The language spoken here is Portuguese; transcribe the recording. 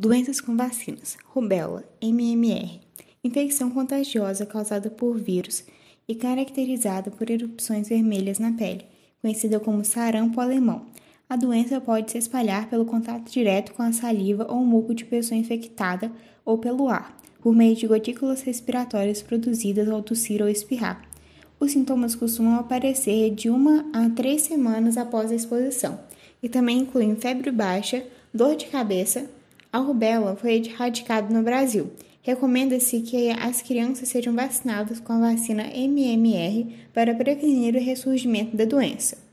Doenças com vacinas: rubéola, MMR, infecção contagiosa causada por vírus e caracterizada por erupções vermelhas na pele, conhecida como sarampo alemão. A doença pode se espalhar pelo contato direto com a saliva ou muco de pessoa infectada ou pelo ar, por meio de gotículas respiratórias produzidas ao tossir ou espirrar. Os sintomas costumam aparecer de uma a três semanas após a exposição e também incluem febre baixa, dor de cabeça, a rubéola foi erradicada no Brasil. Recomenda-se que as crianças sejam vacinadas com a vacina MMR para prevenir o ressurgimento da doença.